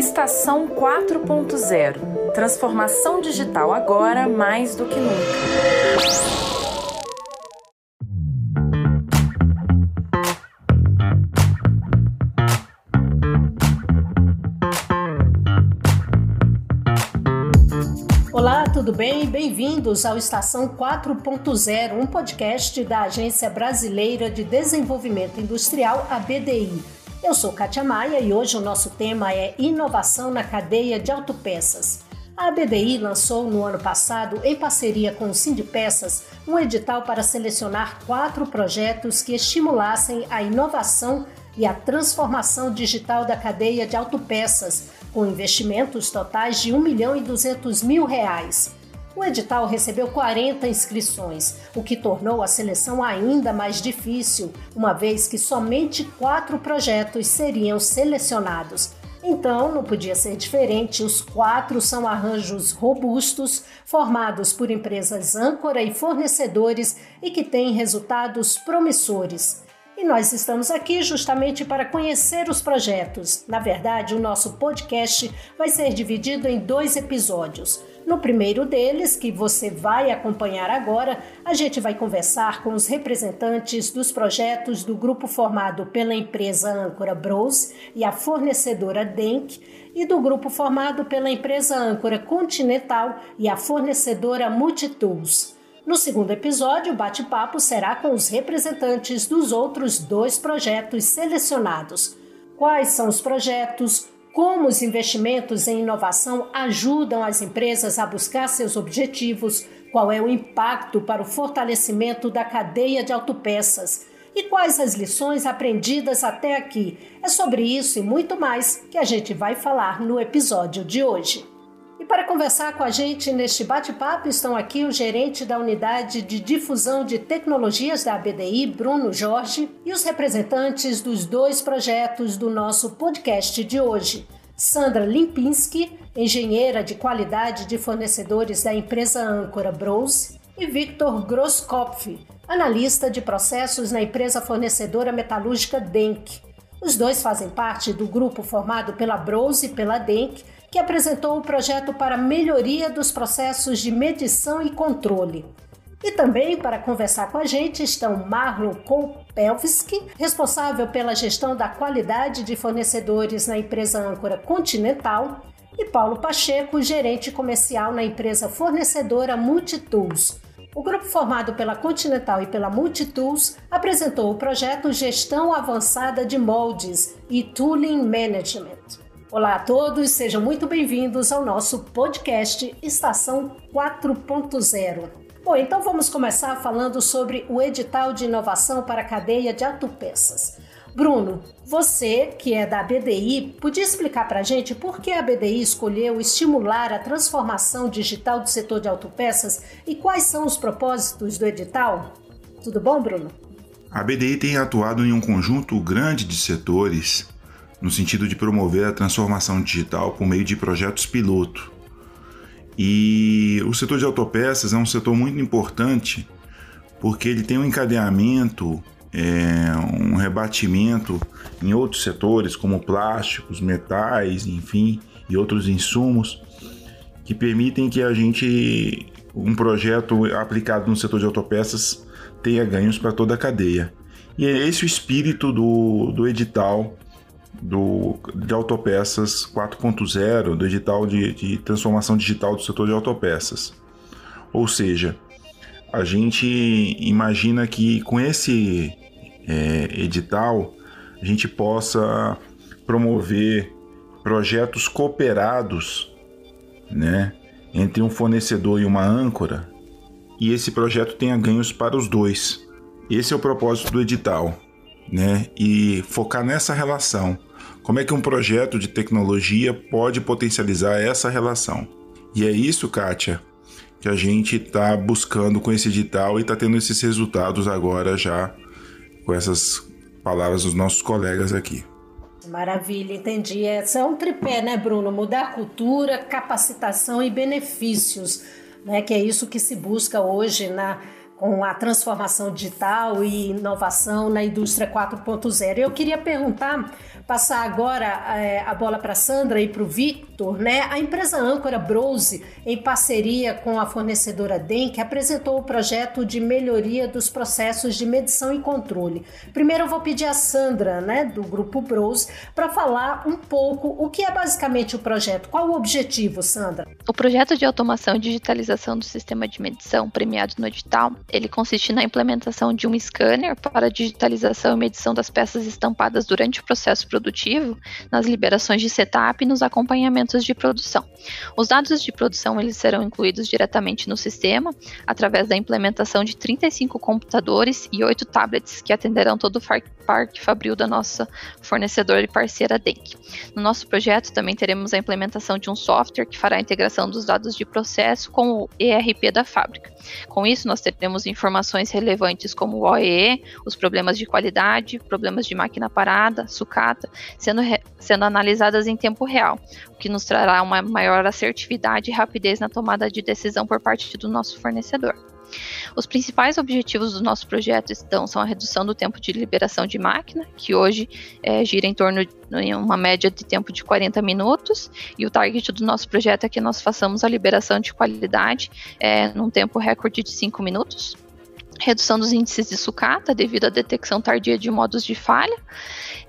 Estação 4.0 Transformação digital agora mais do que nunca. Tudo bem? Bem-vindos ao Estação 4.0, um podcast da Agência Brasileira de Desenvolvimento Industrial, a BDI. Eu sou Kátia Maia e hoje o nosso tema é Inovação na Cadeia de Autopeças. A BDI lançou no ano passado, em parceria com o Sindipeças, um edital para selecionar quatro projetos que estimulassem a inovação e a transformação digital da cadeia de autopeças, com investimentos totais de 1 milhão e 200 mil reais. O edital recebeu 40 inscrições, o que tornou a seleção ainda mais difícil, uma vez que somente quatro projetos seriam selecionados. Então, não podia ser diferente, os quatro são arranjos robustos, formados por empresas âncora e fornecedores e que têm resultados promissores. E nós estamos aqui justamente para conhecer os projetos. Na verdade, o nosso podcast vai ser dividido em dois episódios. No primeiro deles, que você vai acompanhar agora, a gente vai conversar com os representantes dos projetos do grupo formado pela empresa âncora Bros e a fornecedora Denk e do grupo formado pela empresa âncora Continental e a fornecedora Multitools. No segundo episódio, o bate-papo será com os representantes dos outros dois projetos selecionados. Quais são os projetos? Como os investimentos em inovação ajudam as empresas a buscar seus objetivos? Qual é o impacto para o fortalecimento da cadeia de autopeças? E quais as lições aprendidas até aqui? É sobre isso e muito mais que a gente vai falar no episódio de hoje. Para conversar com a gente neste bate-papo estão aqui o gerente da unidade de difusão de tecnologias da ABDI, Bruno Jorge, e os representantes dos dois projetos do nosso podcast de hoje. Sandra Limpinski, engenheira de qualidade de fornecedores da empresa âncora Bros, e Victor Grosskopf, analista de processos na empresa fornecedora metalúrgica Denk. Os dois fazem parte do grupo formado pela Bros e pela Denk, que apresentou o projeto para melhoria dos processos de medição e controle. E também para conversar com a gente estão Marlon Kopelski, responsável pela gestão da qualidade de fornecedores na empresa âncora Continental, e Paulo Pacheco, gerente comercial na empresa fornecedora Multitools. O grupo formado pela Continental e pela Multitools apresentou o projeto Gestão Avançada de Moldes e Tooling Management. Olá a todos, sejam muito bem-vindos ao nosso podcast Estação 4.0. Bom, então vamos começar falando sobre o edital de inovação para a cadeia de autopeças. Bruno, você que é da BDI, podia explicar para a gente por que a BDI escolheu estimular a transformação digital do setor de autopeças e quais são os propósitos do edital? Tudo bom, Bruno? A BDI tem atuado em um conjunto grande de setores no sentido de promover a transformação digital por meio de projetos piloto. E o setor de autopeças é um setor muito importante porque ele tem um encadeamento, é, um rebatimento em outros setores, como plásticos, metais, enfim, e outros insumos, que permitem que a gente, um projeto aplicado no setor de autopeças, tenha ganhos para toda a cadeia. E é esse o espírito do, do edital do, de autopeças 4.0, do edital de, de transformação digital do setor de autopeças. Ou seja, a gente imagina que com esse é, edital a gente possa promover projetos cooperados né, entre um fornecedor e uma âncora e esse projeto tenha ganhos para os dois. Esse é o propósito do edital né? E focar nessa relação. Como é que um projeto de tecnologia pode potencializar essa relação? E é isso, Kátia, que a gente está buscando com esse edital e está tendo esses resultados agora já com essas palavras dos nossos colegas aqui. Maravilha, entendi. Esse é um tripé, né, Bruno? Mudar cultura, capacitação e benefícios, né? Que é isso que se busca hoje na com a transformação digital e inovação na indústria 4.0. Eu queria perguntar, passar agora é, a bola para Sandra e para o Victor, né? A empresa âncora Brose, em parceria com a fornecedora Denk, apresentou o projeto de melhoria dos processos de medição e controle. Primeiro eu vou pedir a Sandra, né, do grupo Brose, para falar um pouco o que é basicamente o projeto. Qual o objetivo, Sandra? O projeto de automação e digitalização do sistema de medição premiado no edital ele consiste na implementação de um scanner para digitalização e medição das peças estampadas durante o processo produtivo, nas liberações de setup e nos acompanhamentos de produção. Os dados de produção eles serão incluídos diretamente no sistema através da implementação de 35 computadores e 8 tablets que atenderão todo o parque fabril da nossa fornecedora e parceira Denk. No nosso projeto também teremos a implementação de um software que fará a integração dos dados de processo com o ERP da fábrica. Com isso, nós teremos informações relevantes como o OEE, os problemas de qualidade, problemas de máquina parada, sucata, sendo, sendo analisadas em tempo real, o que nos trará uma maior assertividade e rapidez na tomada de decisão por parte do nosso fornecedor. Os principais objetivos do nosso projeto estão são a redução do tempo de liberação de máquina, que hoje é, gira em torno de uma média de tempo de 40 minutos, e o target do nosso projeto é que nós façamos a liberação de qualidade é, num tempo recorde de 5 minutos. Redução dos índices de sucata devido à detecção tardia de modos de falha,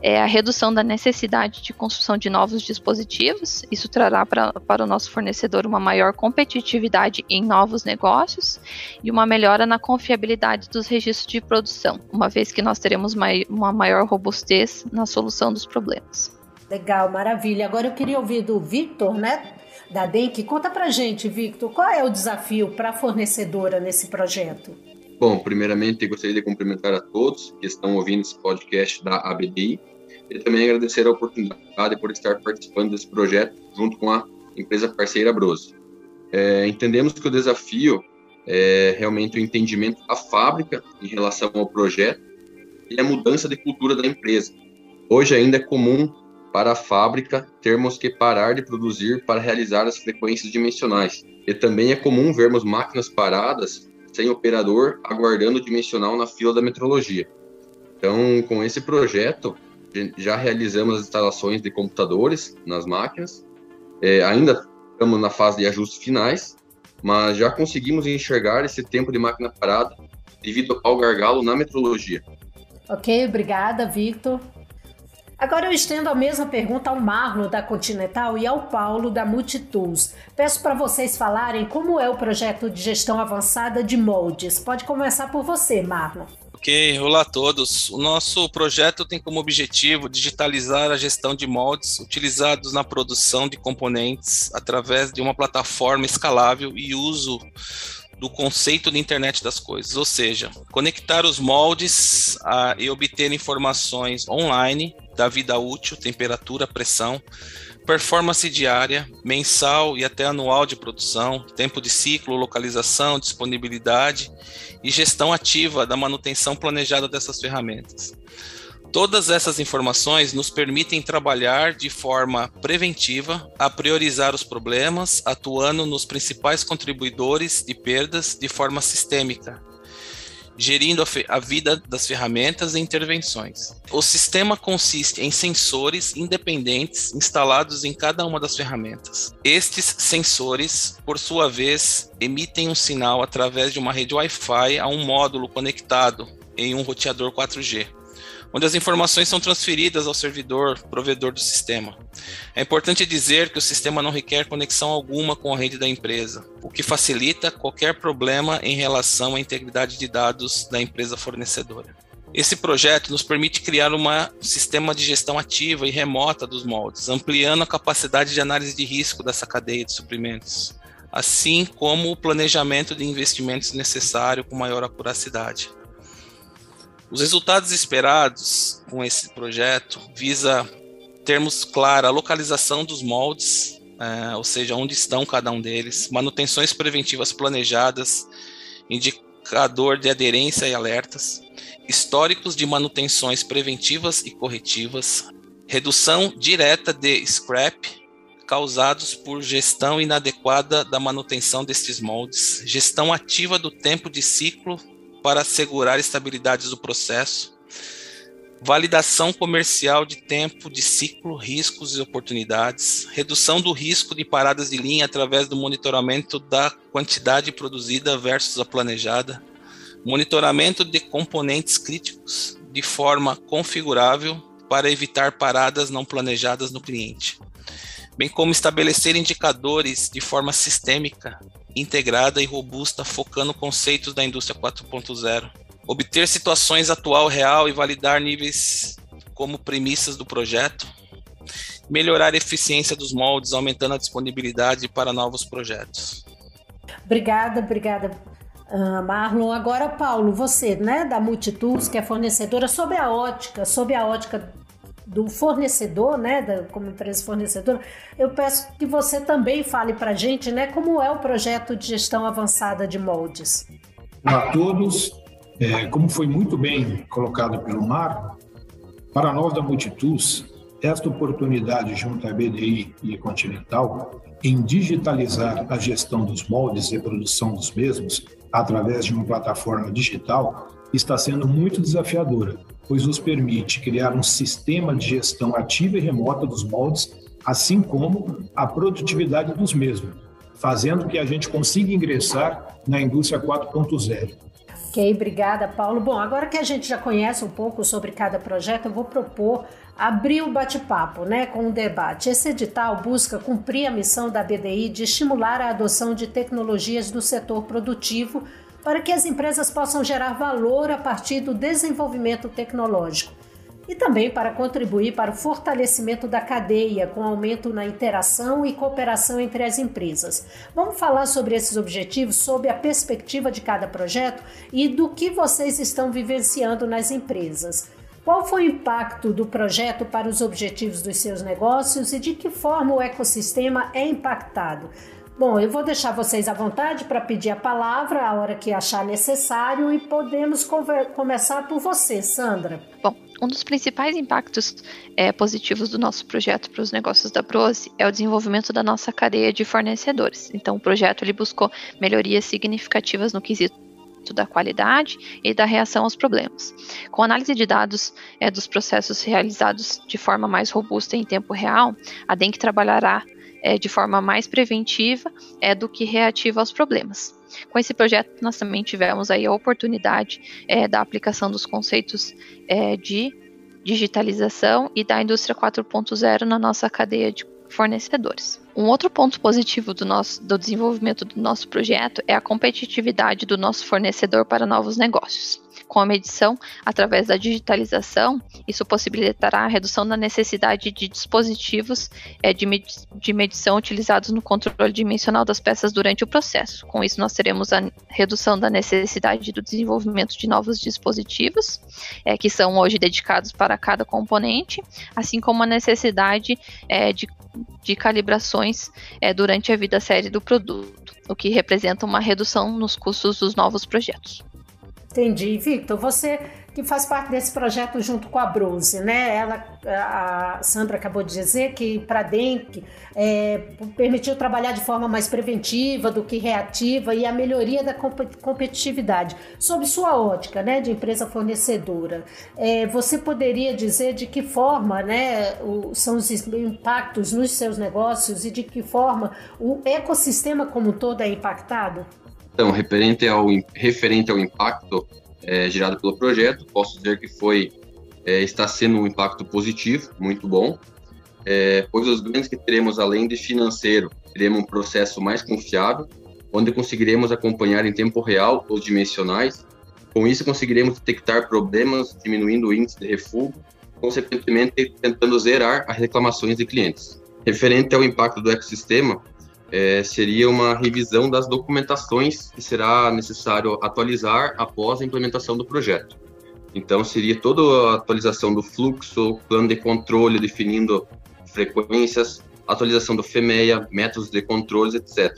é, a redução da necessidade de construção de novos dispositivos, isso trará pra, para o nosso fornecedor uma maior competitividade em novos negócios e uma melhora na confiabilidade dos registros de produção, uma vez que nós teremos mai, uma maior robustez na solução dos problemas. Legal, maravilha. Agora eu queria ouvir do Victor, né? Da DENC. Conta pra gente, Victor, qual é o desafio para a fornecedora nesse projeto? Bom, primeiramente gostaria de cumprimentar a todos que estão ouvindo esse podcast da ABDI e também agradecer a oportunidade por estar participando desse projeto junto com a empresa parceira Brose. É, entendemos que o desafio é realmente o entendimento da fábrica em relação ao projeto e a mudança de cultura da empresa. Hoje ainda é comum para a fábrica termos que parar de produzir para realizar as frequências dimensionais. E também é comum vermos máquinas paradas sem operador, aguardando o dimensional na fila da metrologia. Então, com esse projeto, já realizamos as instalações de computadores nas máquinas. É, ainda estamos na fase de ajustes finais, mas já conseguimos enxergar esse tempo de máquina parada devido ao gargalo na metrologia. Ok, obrigada, Victor. Agora eu estendo a mesma pergunta ao Marlon da Continental e ao Paulo da Multitools. Peço para vocês falarem como é o projeto de gestão avançada de moldes. Pode começar por você, Marlon. Ok, olá a todos. O nosso projeto tem como objetivo digitalizar a gestão de moldes utilizados na produção de componentes através de uma plataforma escalável e uso do conceito de internet das coisas, ou seja, conectar os moldes a, e obter informações online da vida útil, temperatura, pressão, performance diária, mensal e até anual de produção, tempo de ciclo, localização, disponibilidade e gestão ativa da manutenção planejada dessas ferramentas. Todas essas informações nos permitem trabalhar de forma preventiva, a priorizar os problemas, atuando nos principais contribuidores de perdas de forma sistêmica, gerindo a, a, vida das ferramentas e intervenções. O sistema consiste em sensores independentes instalados em cada uma das ferramentas. Estes sensores, por sua vez, emitem um sinal através de uma rede Wi-Fi a um módulo conectado em um roteador 4G onde as informações são transferidas ao servidor provedor do sistema. É importante dizer que o sistema não requer conexão alguma com a rede da empresa, o que facilita qualquer problema em relação à integridade de dados da empresa fornecedora. Esse projeto nos permite criar um sistema de gestão ativa e remota dos moldes, ampliando a capacidade de análise de risco dessa cadeia de suprimentos, assim como o planejamento de investimentos necessário com maior acuracidade. Os resultados esperados com esse projeto visa termos clara a localização dos moldes, é, ou seja, onde estão cada um deles, manutenções preventivas planejadas, indicador de aderência e alertas, históricos de manutenções preventivas e corretivas, redução direta de scrap causados por gestão inadequada da manutenção destes moldes, gestão ativa do tempo de ciclo para assegurar estabilidade do processo, validação comercial de tempo de ciclo, riscos e oportunidades, redução do risco de paradas de linha através do monitoramento da quantidade produzida versus a planejada, monitoramento de componentes críticos de forma configurável para evitar paradas não planejadas no cliente, bem como estabelecer indicadores de forma sistêmica, integrada e robusta, focando conceitos da indústria 4.0 obter situações atual real e validar níveis como premissas do projeto, melhorar a eficiência dos moldes, aumentando a disponibilidade para novos projetos. Obrigada, obrigada, uh, Marlon. Agora, Paulo, você, né, da Multitools, que é fornecedora, sob a ótica, sob a ótica do fornecedor, né, da, como empresa fornecedora, eu peço que você também fale para a gente, né, como é o projeto de gestão avançada de moldes. Olá a todos, é, como foi muito bem colocado pelo Mar, para nós da Multitools, esta oportunidade junto à BDI e Continental em digitalizar a gestão dos moldes e produção dos mesmos através de uma plataforma digital está sendo muito desafiadora, pois nos permite criar um sistema de gestão ativa e remota dos moldes, assim como a produtividade dos mesmos, fazendo que a gente consiga ingressar na indústria 4.0. Ok, obrigada, Paulo. Bom, agora que a gente já conhece um pouco sobre cada projeto, eu vou propor abrir o bate-papo né, com um debate. Esse edital busca cumprir a missão da BDI de estimular a adoção de tecnologias do setor produtivo para que as empresas possam gerar valor a partir do desenvolvimento tecnológico e também para contribuir para o fortalecimento da cadeia, com aumento na interação e cooperação entre as empresas. Vamos falar sobre esses objetivos, sob a perspectiva de cada projeto e do que vocês estão vivenciando nas empresas. Qual foi o impacto do projeto para os objetivos dos seus negócios e de que forma o ecossistema é impactado? Bom, eu vou deixar vocês à vontade para pedir a palavra a hora que achar necessário e podemos começar por você, Sandra. Bom, um dos principais impactos é, positivos do nosso projeto para os negócios da Brose é o desenvolvimento da nossa cadeia de fornecedores. Então, o projeto ele buscou melhorias significativas no quesito da qualidade e da reação aos problemas. Com análise de dados é, dos processos realizados de forma mais robusta em tempo real, a DENC trabalhará é, de forma mais preventiva é, do que reativa aos problemas. Com esse projeto, nós também tivemos aí a oportunidade é, da aplicação dos conceitos é, de digitalização e da indústria 4.0 na nossa cadeia de fornecedores. Um outro ponto positivo do, nosso, do desenvolvimento do nosso projeto é a competitividade do nosso fornecedor para novos negócios com a medição através da digitalização, isso possibilitará a redução da necessidade de dispositivos é, de, med de medição utilizados no controle dimensional das peças durante o processo. Com isso, nós teremos a redução da necessidade do desenvolvimento de novos dispositivos, é, que são hoje dedicados para cada componente, assim como a necessidade é, de de calibrações é, durante a vida série do produto, o que representa uma redução nos custos dos novos projetos. Entendi. Victor, você que faz parte desse projeto junto com a Brose, né? Ela, a Sandra acabou de dizer que para DENC é, permitiu trabalhar de forma mais preventiva do que reativa e a melhoria da competitividade. Sob sua ótica, né, de empresa fornecedora, é, você poderia dizer de que forma, né, o, são os impactos nos seus negócios e de que forma o ecossistema como um todo é impactado? Então, referente ao, referente ao impacto é, gerado pelo projeto, posso dizer que foi é, está sendo um impacto positivo, muito bom, é, pois os ganhos que teremos, além de financeiro, teremos um processo mais confiável, onde conseguiremos acompanhar em tempo real os dimensionais. Com isso, conseguiremos detectar problemas, diminuindo o índice de refúgio, consequentemente tentando zerar as reclamações de clientes. Referente ao impacto do ecossistema, é, seria uma revisão das documentações que será necessário atualizar após a implementação do projeto. Então, seria toda a atualização do fluxo, plano de controle definindo frequências, atualização do FEMEA, métodos de controles, etc.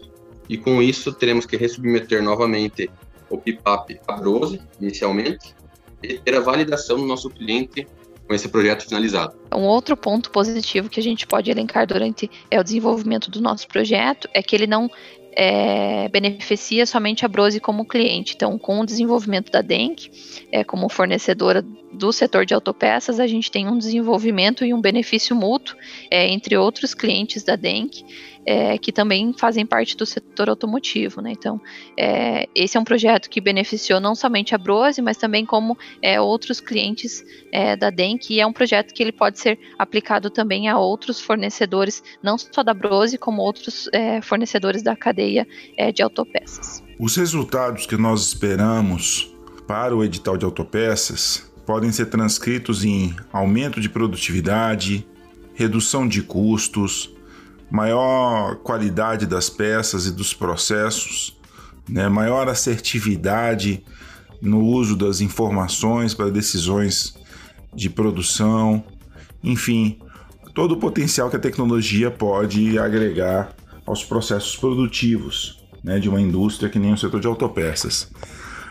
E com isso, teremos que resubmeter novamente o PIPAP a Brose, inicialmente, e ter a validação do nosso cliente com esse projeto finalizado. Um outro ponto positivo que a gente pode elencar durante é, o desenvolvimento do nosso projeto é que ele não é, beneficia somente a Brose como cliente. Então, com o desenvolvimento da DENC, é, como fornecedora do setor de autopeças, a gente tem um desenvolvimento e um benefício mútuo é, entre outros clientes da DENC, é, que também fazem parte do setor automotivo. Né? Então, é, esse é um projeto que beneficiou não somente a Brose, mas também como é, outros clientes é, da DENC, e é um projeto que ele pode ser aplicado também a outros fornecedores, não só da Brose, como outros é, fornecedores da cadeia de autopeças. Os resultados que nós esperamos para o edital de autopeças podem ser transcritos em aumento de produtividade, redução de custos, maior qualidade das peças e dos processos, né, maior assertividade no uso das informações para decisões de produção, enfim, todo o potencial que a tecnologia pode agregar aos processos produtivos né, de uma indústria que nem o setor de autopeças.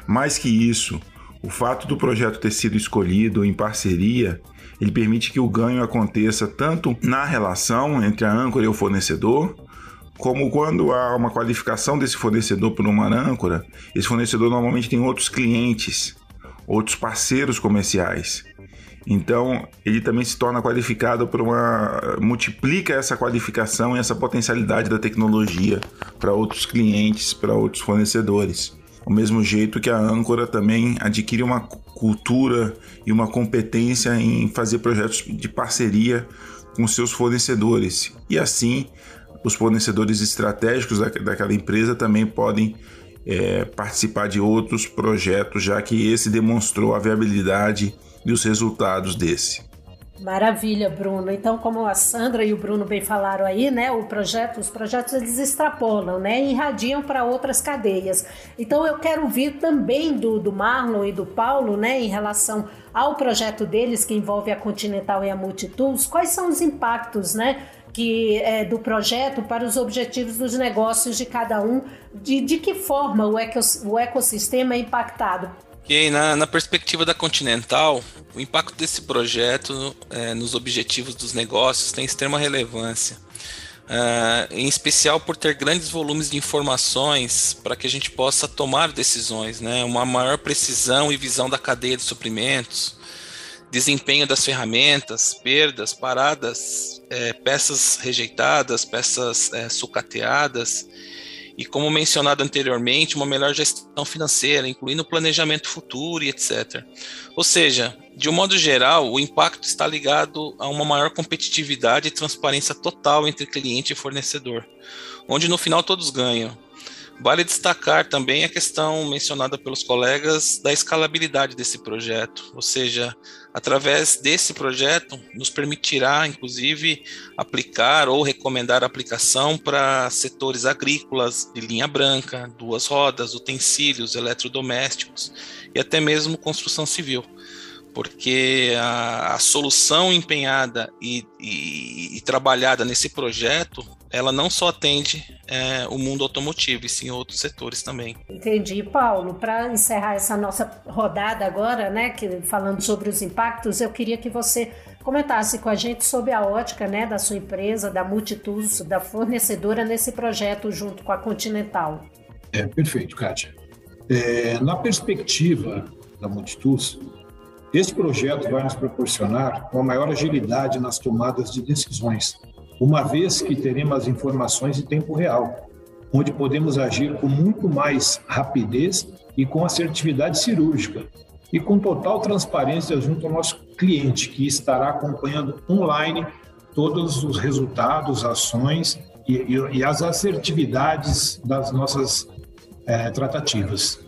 Mais que isso, o fato do projeto ter sido escolhido em parceria ele permite que o ganho aconteça tanto na relação entre a âncora e o fornecedor, como quando há uma qualificação desse fornecedor por uma âncora, esse fornecedor normalmente tem outros clientes, outros parceiros comerciais. Então, ele também se torna qualificado por uma. multiplica essa qualificação e essa potencialidade da tecnologia para outros clientes, para outros fornecedores. Ao mesmo jeito que a âncora também adquire uma cultura e uma competência em fazer projetos de parceria com seus fornecedores. E assim, os fornecedores estratégicos daquela empresa também podem é, participar de outros projetos, já que esse demonstrou a viabilidade e os resultados desse. Maravilha, Bruno. Então, como a Sandra e o Bruno bem falaram aí, né, o projeto, os projetos eles extrapolam, né, e irradiam para outras cadeias. Então, eu quero ouvir também do, do Marlon e do Paulo, né, em relação ao projeto deles que envolve a Continental e a Multitools, quais são os impactos, né, que é, do projeto para os objetivos dos negócios de cada um, de, de que forma o, ecos, o ecossistema é impactado Ok, na, na, perspectiva da Continental, o impacto desse projeto é, nos objetivos dos negócios tem extrema relevância, é, em especial por ter grandes volumes de informações para que a gente possa tomar decisões, né? uma maior precisão e visão da cadeia de suprimentos, desempenho das ferramentas, perdas, paradas, é, peças rejeitadas, peças é, sucateadas e, como mencionado anteriormente, uma melhor gestão financeira, incluindo planejamento futuro e etc. Ou seja, de um modo geral, o impacto está ligado a uma maior competitividade e transparência total entre cliente e fornecedor, onde no final todos ganham. Vale destacar também a questão mencionada pelos colegas da escalabilidade desse projeto, ou seja, através desse projeto nos permitirá, inclusive, aplicar ou recomendar aplicação para setores agrícolas de linha branca, duas rodas, utensílios, eletrodomésticos e até mesmo construção civil. Porque a, a solução empenhada e, e, e, trabalhada nesse projeto, ela não só atende é, o mundo automotivo, e sim outros setores também. Entendi, Paulo. Para encerrar essa nossa rodada agora, né, que, falando sobre os impactos, eu queria que você comentasse com a gente sobre a ótica, né, da sua empresa, da Multitools, da fornecedora nesse projeto junto com a Continental. É perfeito, Kátia. É, na perspectiva da Multitools, esse projeto vai nos proporcionar uma maior agilidade nas tomadas de decisões, uma vez que teremos as informações em tempo real, onde podemos agir com muito mais rapidez e com assertividade cirúrgica, e com total transparência junto ao nosso cliente, que estará acompanhando online todos os resultados, ações e, e, e as assertividades das nossas é, tratativas.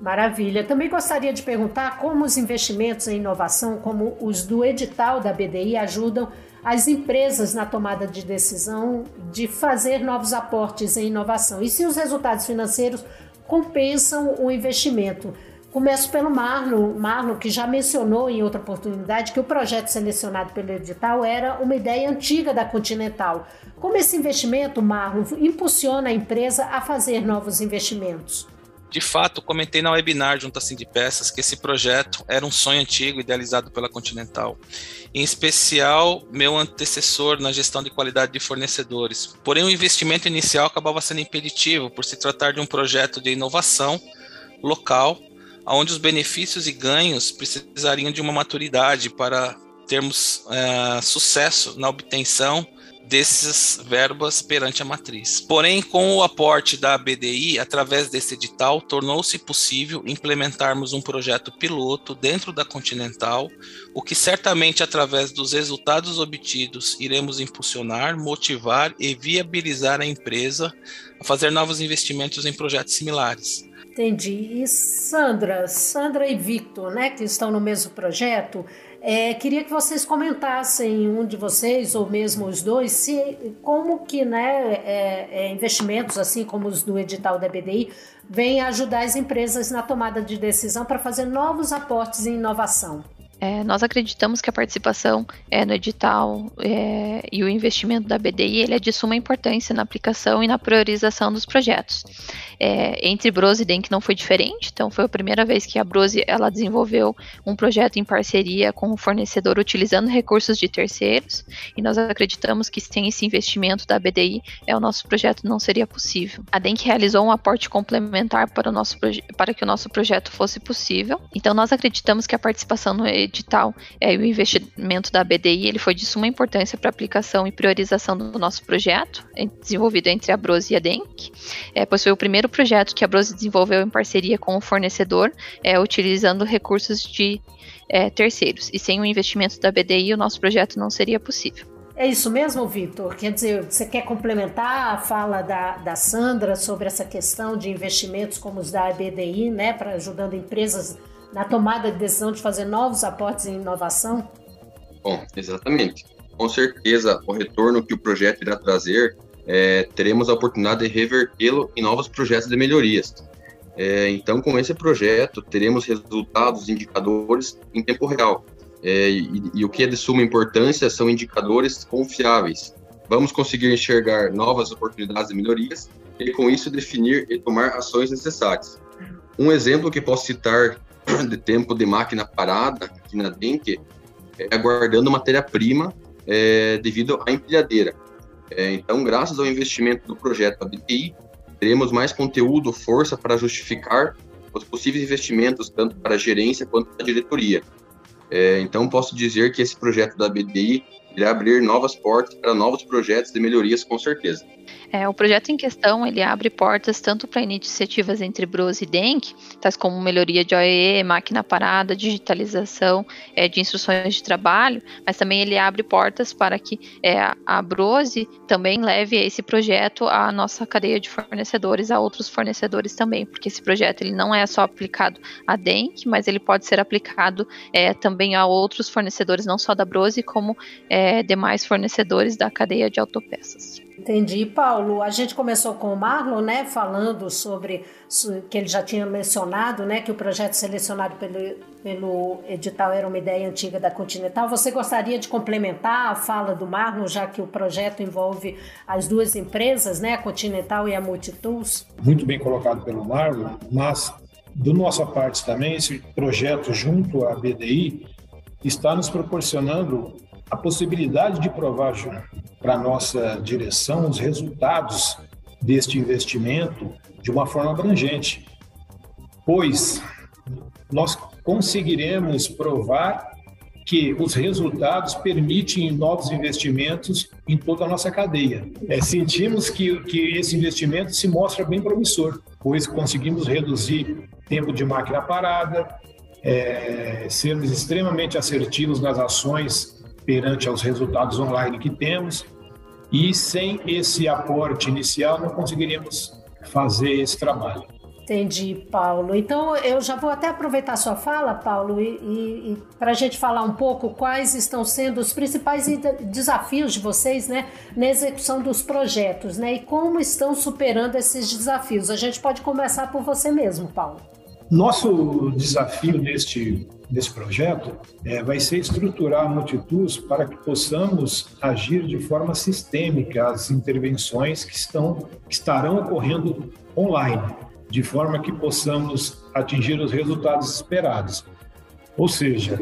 Maravilha. Também gostaria de perguntar como os investimentos em inovação, como os do edital da BDI, ajudam as empresas na tomada de decisão de fazer novos aportes em inovação e se os resultados financeiros compensam o investimento. Começo pelo Marlon, Marlon, que já mencionou em outra oportunidade que o projeto selecionado pelo edital era uma ideia antiga da Continental. Como esse investimento, Marlon, impulsiona a empresa a fazer novos investimentos? De fato, comentei na webinar junto à de Peças que esse projeto era um sonho antigo idealizado pela Continental, em especial meu antecessor na gestão de qualidade de fornecedores. Porém, o investimento inicial acabava sendo impeditivo por se tratar de um projeto de inovação local, onde os benefícios e ganhos precisariam de uma maturidade para termos é, sucesso na obtenção dessas verbas perante a matriz. Porém, com o aporte da BDI, através desse edital, tornou-se possível implementarmos um projeto piloto dentro da Continental, o que certamente, através dos resultados obtidos, iremos impulsionar, motivar e viabilizar a empresa a fazer novos investimentos em projetos similares. Entendi. E Sandra, Sandra e Victor, né, que estão no mesmo projeto, é, queria que vocês comentassem, um de vocês, ou mesmo os dois, se como que né, é, é, investimentos, assim como os do edital da BDI, vêm ajudar as empresas na tomada de decisão para fazer novos aportes em inovação. É, nós acreditamos que a participação é, no edital é, e o investimento da BDI ele é de suma importância na aplicação e na priorização dos projetos. É, entre Brose e Denk não foi diferente, então foi a primeira vez que a Brose ela desenvolveu um projeto em parceria com o fornecedor utilizando recursos de terceiros, e nós acreditamos que sem esse investimento da BDI é, o nosso projeto não seria possível. A Denk realizou um aporte complementar para, o nosso para que o nosso projeto fosse possível, então nós acreditamos que a participação no edital é, e o investimento da BDI ele foi de suma importância para a aplicação e priorização do nosso projeto, desenvolvido entre a Brose e a Denk, é, pois foi o primeiro projeto que a Brose desenvolveu em parceria com o fornecedor, é, utilizando recursos de é, terceiros. E sem o investimento da BDI, o nosso projeto não seria possível. É isso mesmo, Vitor? Quer dizer, você quer complementar a fala da, da Sandra sobre essa questão de investimentos como os da BDI, né, para ajudando empresas na tomada de decisão de fazer novos aportes em inovação? Bom, exatamente. Com certeza, o retorno que o projeto irá trazer é, teremos a oportunidade de revertê-lo em novos projetos de melhorias. É, então, com esse projeto, teremos resultados, indicadores em tempo real. É, e, e, o que é de suma importância são indicadores confiáveis. Vamos conseguir enxergar novas oportunidades de melhorias e, com isso, definir e tomar ações necessárias. Um exemplo que posso citar de tempo de máquina parada aqui na Denk é aguardando matéria-prima é, devido à empilhadeira. É, então, graças ao investimento do projeto ABTI, teremos mais conteúdo, força para justificar os possíveis investimentos, tanto para a gerência quanto para a diretoria. É, então, posso dizer que esse projeto da BDI irá abrir novas portas para novos projetos de melhorias, com certeza. É, o projeto em questão ele abre portas tanto para iniciativas entre Bros e Denk, tais como melhoria de OEE, máquina parada, digitalização é, de instruções de trabalho, mas também ele abre portas para que é, a Brose também leve esse projeto à nossa cadeia de fornecedores, a outros fornecedores também, porque esse projeto ele não é só aplicado a Denk, mas ele pode ser aplicado é, também a outros fornecedores, não só da Brose, como é, demais fornecedores da cadeia de autopeças. Entendi. Paulo, a gente começou com o Marlon, né, falando sobre que ele já tinha mencionado, né, que o projeto selecionado pelo, pelo edital era uma ideia antiga da Continental. Você gostaria de complementar a fala do Marlon, já que o projeto envolve as duas empresas, né, a Continental e a Multitools? Muito bem colocado pelo Marlon, mas do nossa parte também, esse projeto junto à BDI está nos proporcionando a possibilidade de provar para nossa direção os resultados deste investimento de uma forma abrangente, pois nós conseguiremos provar que os resultados permitem novos investimentos em toda a nossa cadeia. É, sentimos que, que esse investimento se mostra bem promissor, pois conseguimos reduzir tempo de máquina parada, é, sermos extremamente assertivos nas ações perante aos resultados online que temos. E sem esse aporte inicial, não conseguiríamos fazer esse trabalho. Entendi, Paulo. Então eu já vou até aproveitar sua fala, Paulo, e, e, e para a gente falar um pouco quais estão sendo os principais desafios de vocês né, na execução dos projetos, né? E como estão superando esses desafios. A gente pode começar por você mesmo, Paulo. Nosso desafio neste, nesse projeto é, vai ser estruturar a Multitus para que possamos agir de forma sistêmica as intervenções que, estão, que estarão ocorrendo online. de forma que possamos atingir os resultados esperados. Ou seja,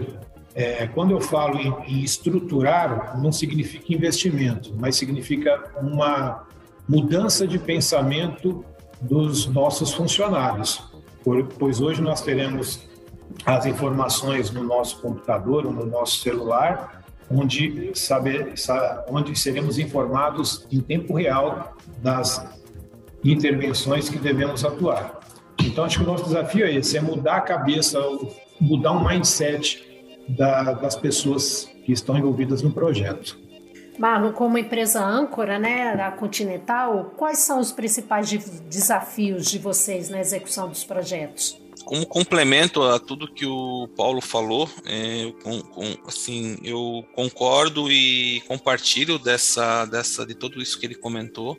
é, quando eu falo em, em, estruturar, não significa investimento, mas significa uma mudança de pensamento dos nossos funcionários, pois hoje nós teremos as informações no nosso computador ou no nosso celular, onde, saber, onde seremos informados em tempo real das intervenções que devemos atuar. Então, acho que o nosso desafio é esse: é mudar a cabeça, mudar um mindset da, das pessoas que estão envolvidas no projeto. Marlon, como empresa âncora né, da Continental, quais são os principais desafios de vocês na execução dos projetos? como complemento a tudo que o Paulo falou, é, com, com, assim, eu concordo e compartilho dessa, dessa, de tudo isso que ele comentou.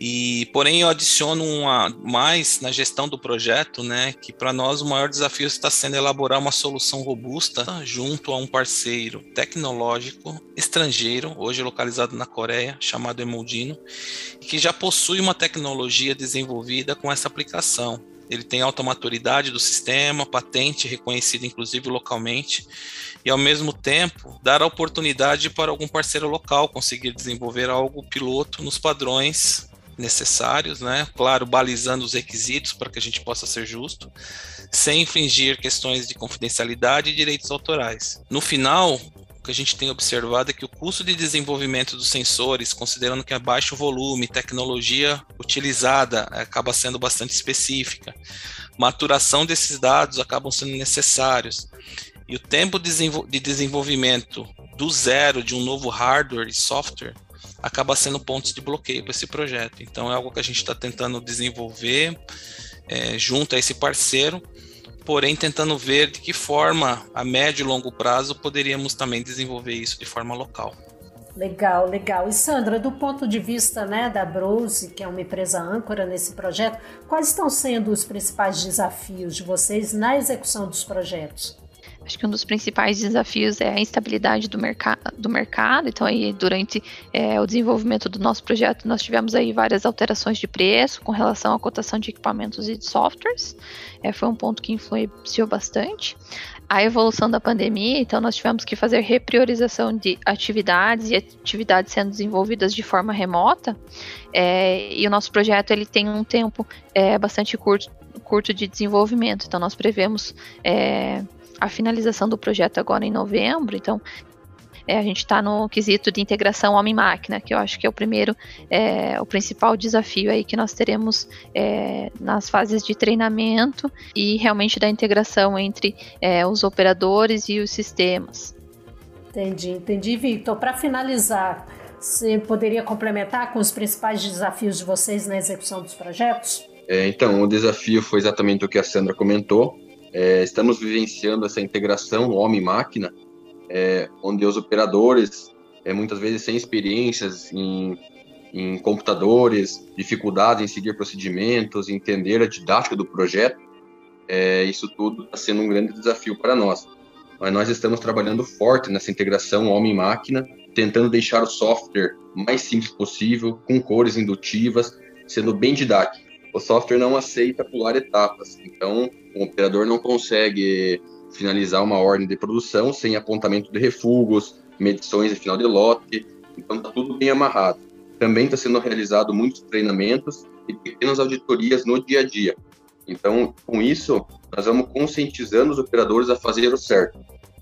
E, porém, eu adiciono uma, mais na gestão do projeto, né, que para nós o maior desafio está sendo elaborar uma solução robusta junto a um parceiro tecnológico estrangeiro, hoje localizado na Coreia, chamado Emoldino, que já possui uma tecnologia desenvolvida com essa aplicação. Ele tem alta maturidade do sistema, patente reconhecida inclusive localmente, e ao mesmo tempo dar a oportunidade para algum parceiro local conseguir desenvolver algo piloto nos padrões necessários, né? Claro, balizando os requisitos para que a gente possa ser justo, sem infringir questões de confidencialidade e direitos autorais. No final, que a gente tem observado é que o custo de desenvolvimento dos sensores, considerando que é baixo volume, tecnologia utilizada eh, acaba sendo bastante específica, maturação desses dados acabam sendo necessários, e o tempo de desenvolvimento do zero de um novo hardware e software acaba sendo pontos de bloqueio para esse projeto. Então é algo que a gente está tentando desenvolver é, junto a esse parceiro porém tentando ver de que forma, a médio e longo prazo, poderíamos também desenvolver isso de forma local. Legal, legal. E Sandra, do ponto de vista né, da Brose, que é uma empresa âncora nesse projeto, quais estão sendo os principais desafios de vocês na execução dos projetos? Acho que um dos principais desafios é a instabilidade do, do mercado. Então, aí, durante é, o desenvolvimento do nosso projeto, nós tivemos aí várias alterações de preço com relação à cotação de equipamentos e de softwares. É, foi um ponto que influenciou bastante. A evolução da pandemia, então, nós tivemos que fazer repriorização de atividades e atividades sendo desenvolvidas de forma remota. É, e o nosso projeto ele tem um tempo é, bastante curto, curto de desenvolvimento. Então, nós prevemos é, a finalização do projeto agora em novembro, então é, a gente está no quesito de integração homem-máquina, que eu acho que é o primeiro, é, o principal desafio aí que nós teremos é, nas fases de treinamento e realmente da integração entre é, os operadores e os sistemas. Entendi, entendi, Victor. Para finalizar, você poderia complementar com os principais desafios de vocês na execução dos projetos? É, então, o desafio foi exatamente o que a Sandra comentou, é, estamos vivenciando essa integração homem-máquina, é, onde os operadores, é, muitas vezes sem experiências em, em computadores, dificuldades em seguir procedimentos, entender a didática do projeto, é, isso tudo está sendo um grande desafio para nós. Mas nós estamos trabalhando forte nessa integração homem-máquina, tentando deixar o software mais simples possível, com cores indutivas, sendo bem didático o software não aceita pular etapas. Então, o operador não consegue finalizar uma ordem de produção sem apontamento de refugos, medições de final de lote. Então, está tudo bem amarrado. Também está sendo realizado muitos treinamentos e pequenas auditorias no dia a dia. Então, com isso, nós vamos conscientizando os operadores a fazer o certo.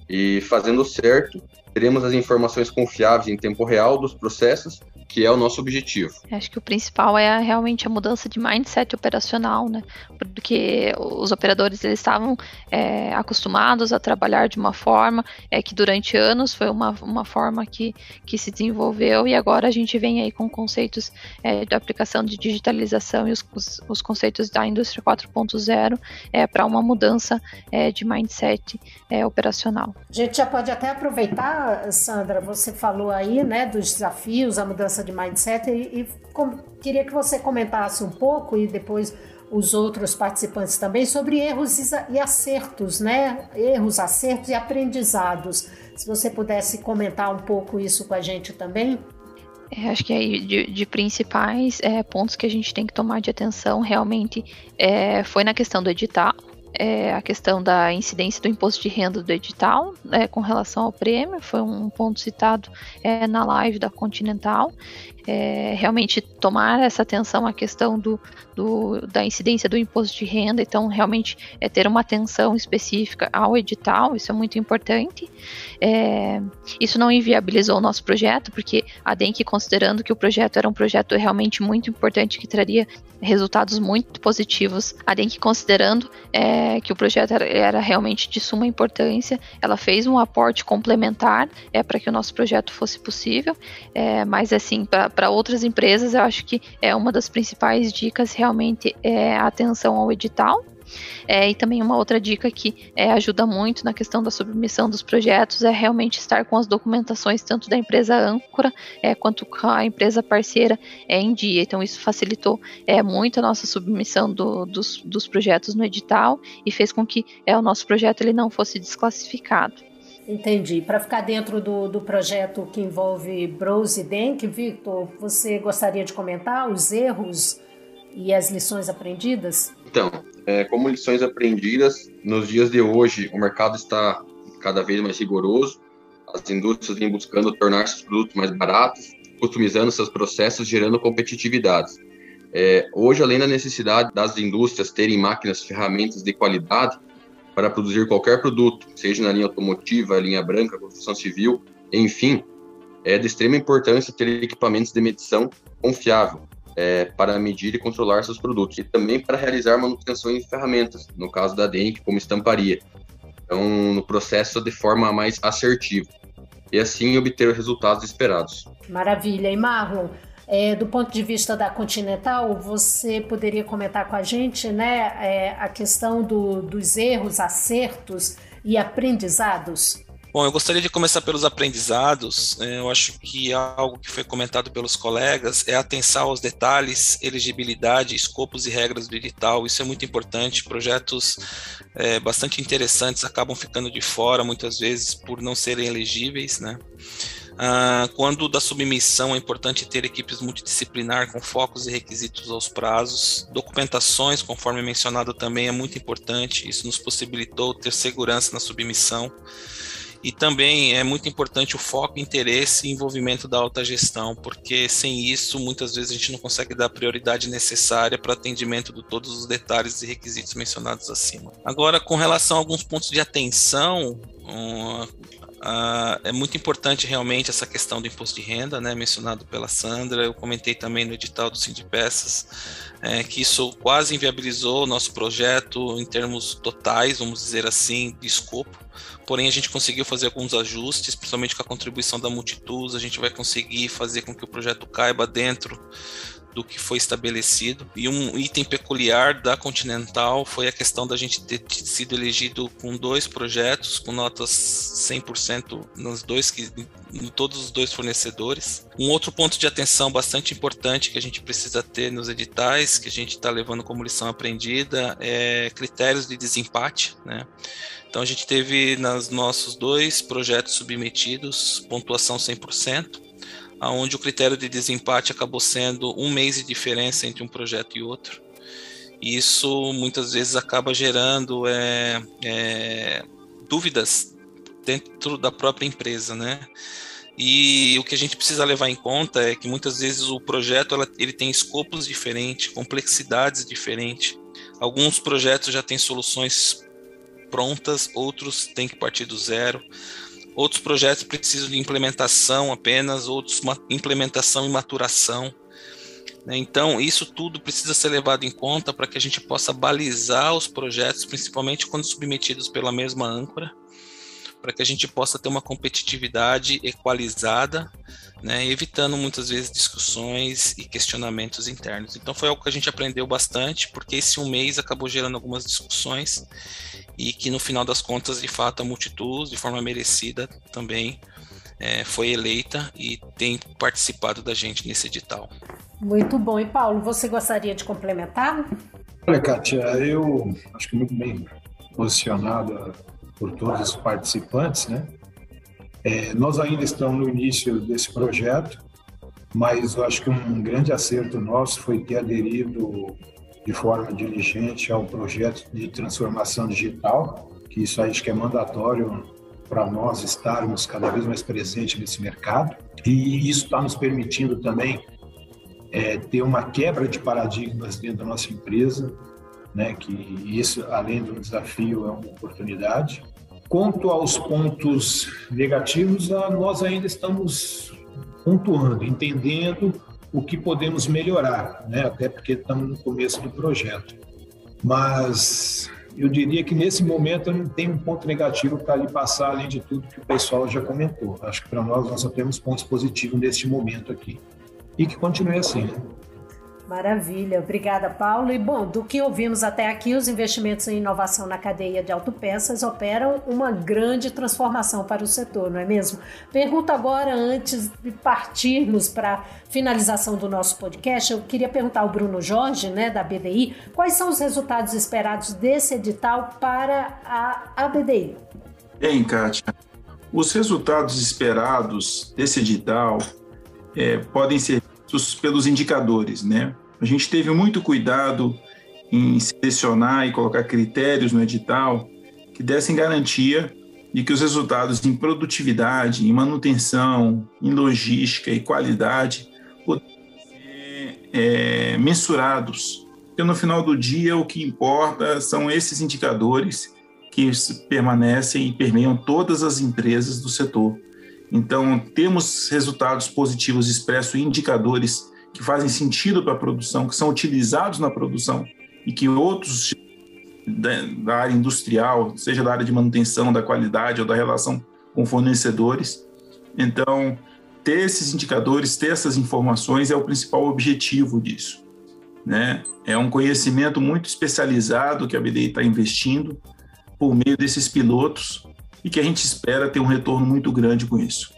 E fazendo o certo, teremos as informações confiáveis em tempo real dos processos que é o nosso objetivo. Acho que o principal é realmente a mudança de mindset operacional, né? Porque os operadores eles estavam é, acostumados a trabalhar de uma forma é que durante anos foi uma, uma forma que, que se desenvolveu e agora a gente vem aí com conceitos é, de aplicação de digitalização e os, os, os conceitos da indústria 4.0 é, para uma mudança é, de mindset é, operacional. A gente já pode até aproveitar, Sandra, você falou aí, né, dos desafios, a mudança mudança de mindset e, e com, queria que você comentasse um pouco e depois os outros participantes também sobre erros e acertos, né? Erros, acertos e aprendizados. Se você pudesse comentar um pouco isso com a gente também. É, acho que aí de, de principais é, pontos que a gente tem que tomar de atenção realmente é, foi na questão do edital, é, a questão da incidência do imposto de renda do edital é, com relação ao prêmio, foi um ponto citado é, na live da Continental. É, realmente tomar essa atenção à questão do, do, da incidência do imposto de renda, então realmente é ter uma atenção específica ao edital, isso é muito importante. É, isso não inviabilizou o nosso projeto, porque a DENC, considerando que o projeto era um projeto realmente muito importante, que traria resultados muito positivos, a DENC, considerando é, que o projeto era, era, realmente de suma importância, ela fez um aporte complementar é, para que o nosso projeto fosse possível, é, mas assim, para outras empresas, eu acho que é uma das principais dicas realmente é a atenção ao edital, é, e também uma outra dica que é, ajuda muito na questão da submissão dos projetos é realmente estar com as documentações tanto da empresa âncora é, quanto com a empresa parceira é, em dia. Então isso facilitou é, muito a nossa submissão do, dos, dos projetos no edital e fez com que é, o nosso projeto ele não fosse desclassificado. Entendi. Para ficar dentro do, do projeto que envolve Bros e Denk, Victor, você gostaria de comentar os erros e as lições aprendidas? Então, é, como lições aprendidas, nos dias de hoje o mercado está cada vez mais rigoroso, as indústrias vêm buscando tornar seus produtos mais baratos, customizando seus processos, gerando competitividade. É, hoje, além da necessidade das indústrias terem máquinas, ferramentas de qualidade para produzir qualquer produto, seja na linha automotiva, linha branca, construção civil, enfim, é de extrema importância ter equipamentos de medição confiável, é, para medir e controlar seus produtos, e também para realizar manutenção em ferramentas, no caso da DENC, como estamparia. Então, no processo de forma mais assertiva, e assim obter os resultados esperados. Maravilha. E Marlon, é, do ponto de vista da Continental, você poderia comentar com a gente né, é, a questão do, dos erros, acertos e aprendizados? Bom, eu gostaria de começar pelos aprendizados. É, eu acho que algo que foi comentado pelos colegas é atenção aos detalhes, elegibilidade, escopos e regras do edital. Isso é muito importante. Projetos é, bastante interessantes acabam ficando de fora muitas vezes por não serem elegíveis, né? Ah, quando da submissão é importante ter equipes multidisciplinar com focos e requisitos aos prazos. Documentações, conforme mencionado também, é muito importante. Isso nos possibilitou ter segurança na submissão. E também é muito importante o foco, interesse e envolvimento da alta gestão, porque sem isso, muitas vezes a gente não consegue dar a prioridade necessária para atendimento de todos os detalhes e requisitos mencionados acima. Agora, com relação a alguns pontos de atenção, Uh, é muito importante realmente essa questão do imposto de renda, né, mencionado pela Sandra. Eu comentei também no edital do Sindpeças é, que isso quase inviabilizou o nosso projeto em termos totais, vamos dizer assim, de escopo. Porém, a gente conseguiu fazer alguns ajustes, principalmente com a contribuição da Multitools. A gente vai conseguir fazer com que o projeto caiba dentro do que foi estabelecido. E um item peculiar da Continental foi a questão da gente ter sido elegido com dois projetos, com notas 100% nos dois, em todos os dois fornecedores. Um outro ponto de atenção bastante importante que a gente precisa ter nos editais, que a gente está levando como lição aprendida, é critérios de desempate, né? Então a gente teve nos nossos dois projetos submetidos pontuação 100%, onde o critério de desempate acabou sendo um mês de diferença entre um projeto e outro. E isso muitas vezes acaba gerando é, é, dúvidas dentro da própria empresa, né? E o que a gente precisa levar em conta é que muitas vezes o projeto ela, ele tem escopos diferentes, complexidades diferentes. Alguns projetos já têm soluções prontas, outros têm que partir do zero. Outros projetos precisam de implementação apenas, outros implementação e maturação. Né? Então, isso tudo precisa ser levado em conta para que a gente possa balizar os projetos, principalmente quando submetidos pela mesma âncora, para que a gente possa ter uma competitividade equalizada, né, evitando muitas vezes discussões e questionamentos internos. Então, foi algo que a gente aprendeu bastante, porque esse um mês acabou gerando algumas discussões e que no final das contas, de fato, a Multitools, de forma merecida, também é, foi eleita e tem participado da gente nesse edital. Muito bom. E Paulo, você gostaria de complementar? Olha, Kátia, eu acho que muito bem posicionada por todos os participantes, né? É, nós ainda estamos no início desse projeto mas eu acho que um grande acerto nosso foi ter aderido de forma diligente ao projeto de transformação digital, que isso acho que é mandatório para nós estarmos cada vez mais presentes nesse mercado. E isso está nos permitindo também é, ter uma quebra de paradigmas dentro da nossa empresa, né, que isso, além do desafio, é uma oportunidade. Quanto aos pontos negativos, nós ainda estamos pontuando, entendendo o que podemos melhorar, né? até porque estamos no começo do projeto. Mas eu diria que nesse momento não tem um ponto negativo para lhe passar, além de tudo que o pessoal já comentou. Acho que para nós nós só temos pontos positivos neste momento aqui. E que continue assim. Né? Maravilha, obrigada, Paulo. E bom, do que ouvimos até aqui, os investimentos em inovação na cadeia de autopeças operam uma grande transformação para o setor, não é mesmo? Pergunto agora, antes de partirmos para a finalização do nosso podcast, eu queria perguntar ao Bruno Jorge, né, da BDI, quais são os resultados esperados desse edital para a, a BDI? Bem, Kátia, os resultados esperados desse edital é, podem ser pelos indicadores, né? A gente teve muito cuidado em selecionar e colocar critérios no edital que dessem garantia de que os resultados em produtividade, em manutenção, em logística e qualidade pudessem ser é, mensurados. Porque no final do dia o que importa são esses indicadores que permanecem e permeiam todas as empresas do setor. Então, temos resultados positivos expressos em indicadores que fazem sentido para a produção, que são utilizados na produção e que outros da, área industrial, seja da área de manutenção, da qualidade ou da relação com fornecedores. Então, ter esses indicadores, ter essas informações é o principal objetivo disso. Né? É um conhecimento muito especializado que a BDI está investindo por meio desses pilotos e que a gente espera ter um retorno muito grande com isso.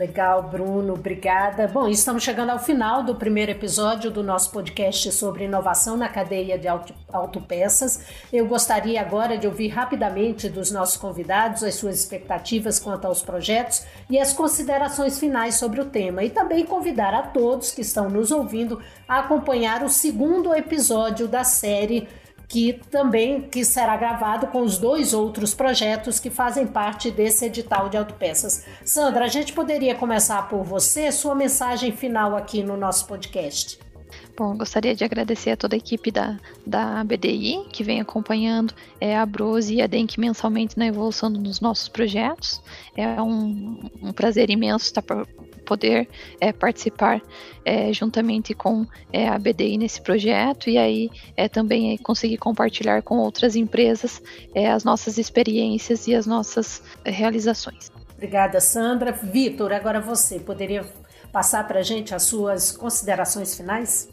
Legal, Bruno, obrigada. Bom, estamos chegando ao final do primeiro episódio do nosso podcast sobre inovação na cadeia de autopeças. Eu gostaria agora de ouvir rapidamente dos nossos convidados as suas expectativas quanto aos projetos e as considerações finais sobre o tema. E também convidar a todos que estão nos ouvindo a acompanhar o segundo episódio da série que também que será gravado com os dois outros projetos que fazem parte desse edital de autopeças. Sandra, a gente poderia começar por você, sua mensagem final aqui no nosso podcast. Bom, gostaria de agradecer a toda a equipe da, da BDI que vem acompanhando é, a Brose e a DENC mensalmente na evolução dos nossos projetos. É um, um prazer imenso estar poder é, participar é, juntamente com é, a BDI nesse projeto e aí é, também é, conseguir compartilhar com outras empresas é, as nossas experiências e as nossas realizações. Obrigada, Sandra. Vitor, agora você poderia passar para a gente as suas considerações finais?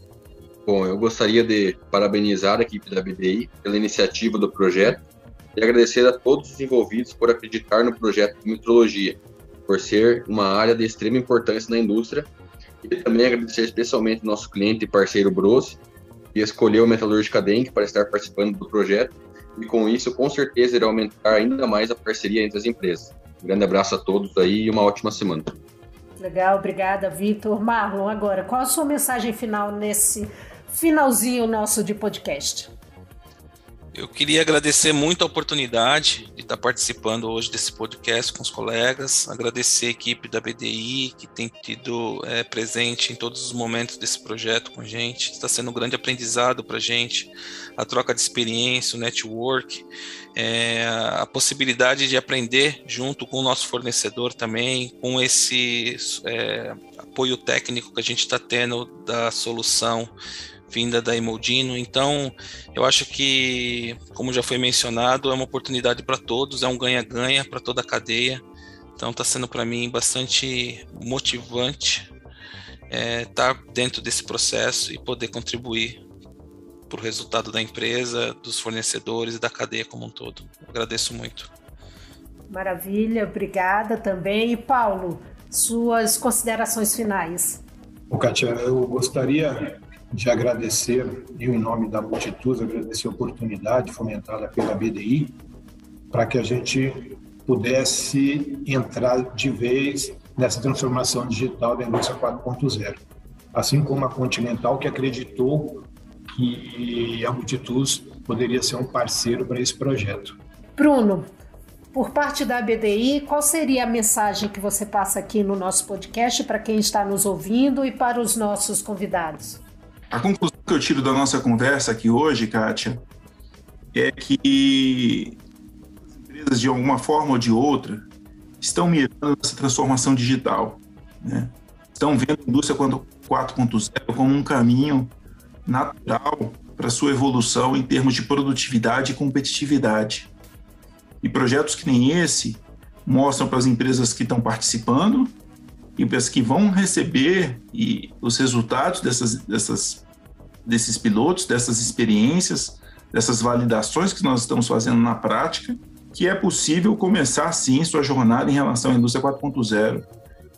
Bom, eu gostaria de parabenizar a equipe da BDI pela iniciativa do projeto e agradecer a todos os envolvidos por acreditar no projeto de metrologia por ser uma área de extrema importância na indústria. E também agradecer especialmente nosso cliente e parceiro Brose, que escolheu a Metalúrgica Denk para estar participando do projeto, e com isso, com certeza, irá aumentar ainda mais a parceria entre as empresas. Um grande abraço a todos aí e uma ótima semana. Legal, obrigada, Vitor. Marlon, agora, qual a sua mensagem final nesse finalzinho nosso de podcast? Eu queria agradecer muito a oportunidade de estar participando hoje desse podcast com os colegas, agradecer a equipe da BDI que tem tido é, presente em todos os momentos desse projeto com a gente. Está sendo um grande aprendizado para a gente, a troca de experiência, o network, é, a possibilidade de aprender junto com o nosso fornecedor também, com esse é, apoio técnico que a gente está tendo da solução vinda da Imoldino. Então, eu acho que, como já foi mencionado, é uma oportunidade para todos, é um ganha-ganha para toda a cadeia. Então, está sendo para mim bastante motivante estar é, tá dentro desse processo e poder contribuir para o resultado da empresa, dos fornecedores e da cadeia como um todo. Eu agradeço muito. Maravilha, obrigada também. E Paulo, suas considerações finais. Bom, Kátia, eu gostaria de agradecer, em nome da Multitus, agradecer a oportunidade fomentada pela BDI, para que a gente pudesse entrar de vez nessa transformação digital da indústria 4.0. assim como a Continental, que acreditou que a Multitus poderia ser um parceiro para esse projeto. Bruno, por parte da BDI, qual seria a mensagem que você passa aqui no nosso podcast para quem está nos ouvindo e para os nossos convidados? A conclusão que eu tiro da nossa conversa aqui hoje, Kátia, é que as empresas, de alguma forma ou de outra, estão mirando essa transformação digital. Né? Estão vendo a indústria 4.0 como um caminho natural para sua evolução em termos de produtividade e competitividade. E projetos que nem esse mostram para as empresas que estão participando e que vão receber e os resultados dessas, dessas, desses pilotos, dessas experiências, dessas validações que nós estamos fazendo na prática, que é possível começar sim sua jornada em relação à indústria 4.0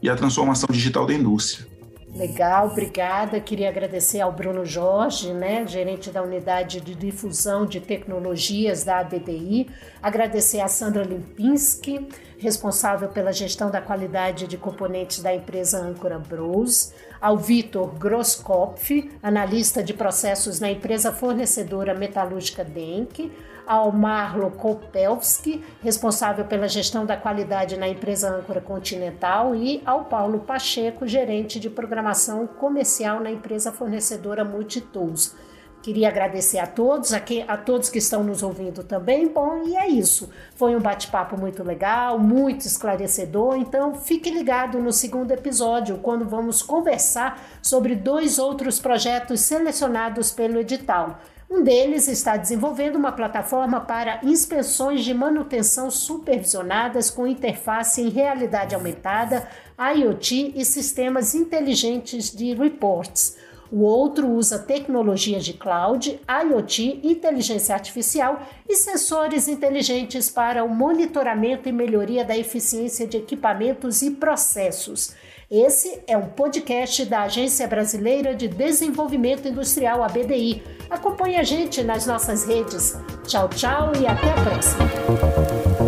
e à transformação digital da indústria. Legal, obrigada. Queria agradecer ao Bruno Jorge, né, gerente da unidade de difusão de tecnologias da ABDI. Agradecer a Sandra Limpinski, responsável pela gestão da qualidade de componentes da empresa Ancora Bros. Ao Vitor Grosskopf, analista de processos na empresa fornecedora metalúrgica Denk ao Marlo Kopelski, responsável pela gestão da qualidade na empresa âncora continental, e ao Paulo Pacheco, gerente de programação comercial na empresa fornecedora Multitools. Queria agradecer a todos, a, quem, a todos que estão nos ouvindo também. Bom, e é isso. Foi um bate-papo muito legal, muito esclarecedor. Então, fique ligado no segundo episódio, quando vamos conversar sobre dois outros projetos selecionados pelo edital. Um deles está desenvolvendo uma plataforma para inspeções de manutenção supervisionadas com interface em realidade aumentada, IoT e sistemas inteligentes de reports. O outro usa tecnologias de cloud, IoT, inteligência artificial e sensores inteligentes para o monitoramento e melhoria da eficiência de equipamentos e processos. Esse é um podcast da Agência Brasileira de Desenvolvimento Industrial, ABDI. Acompanhe a gente nas nossas redes. Tchau, tchau e até a próxima.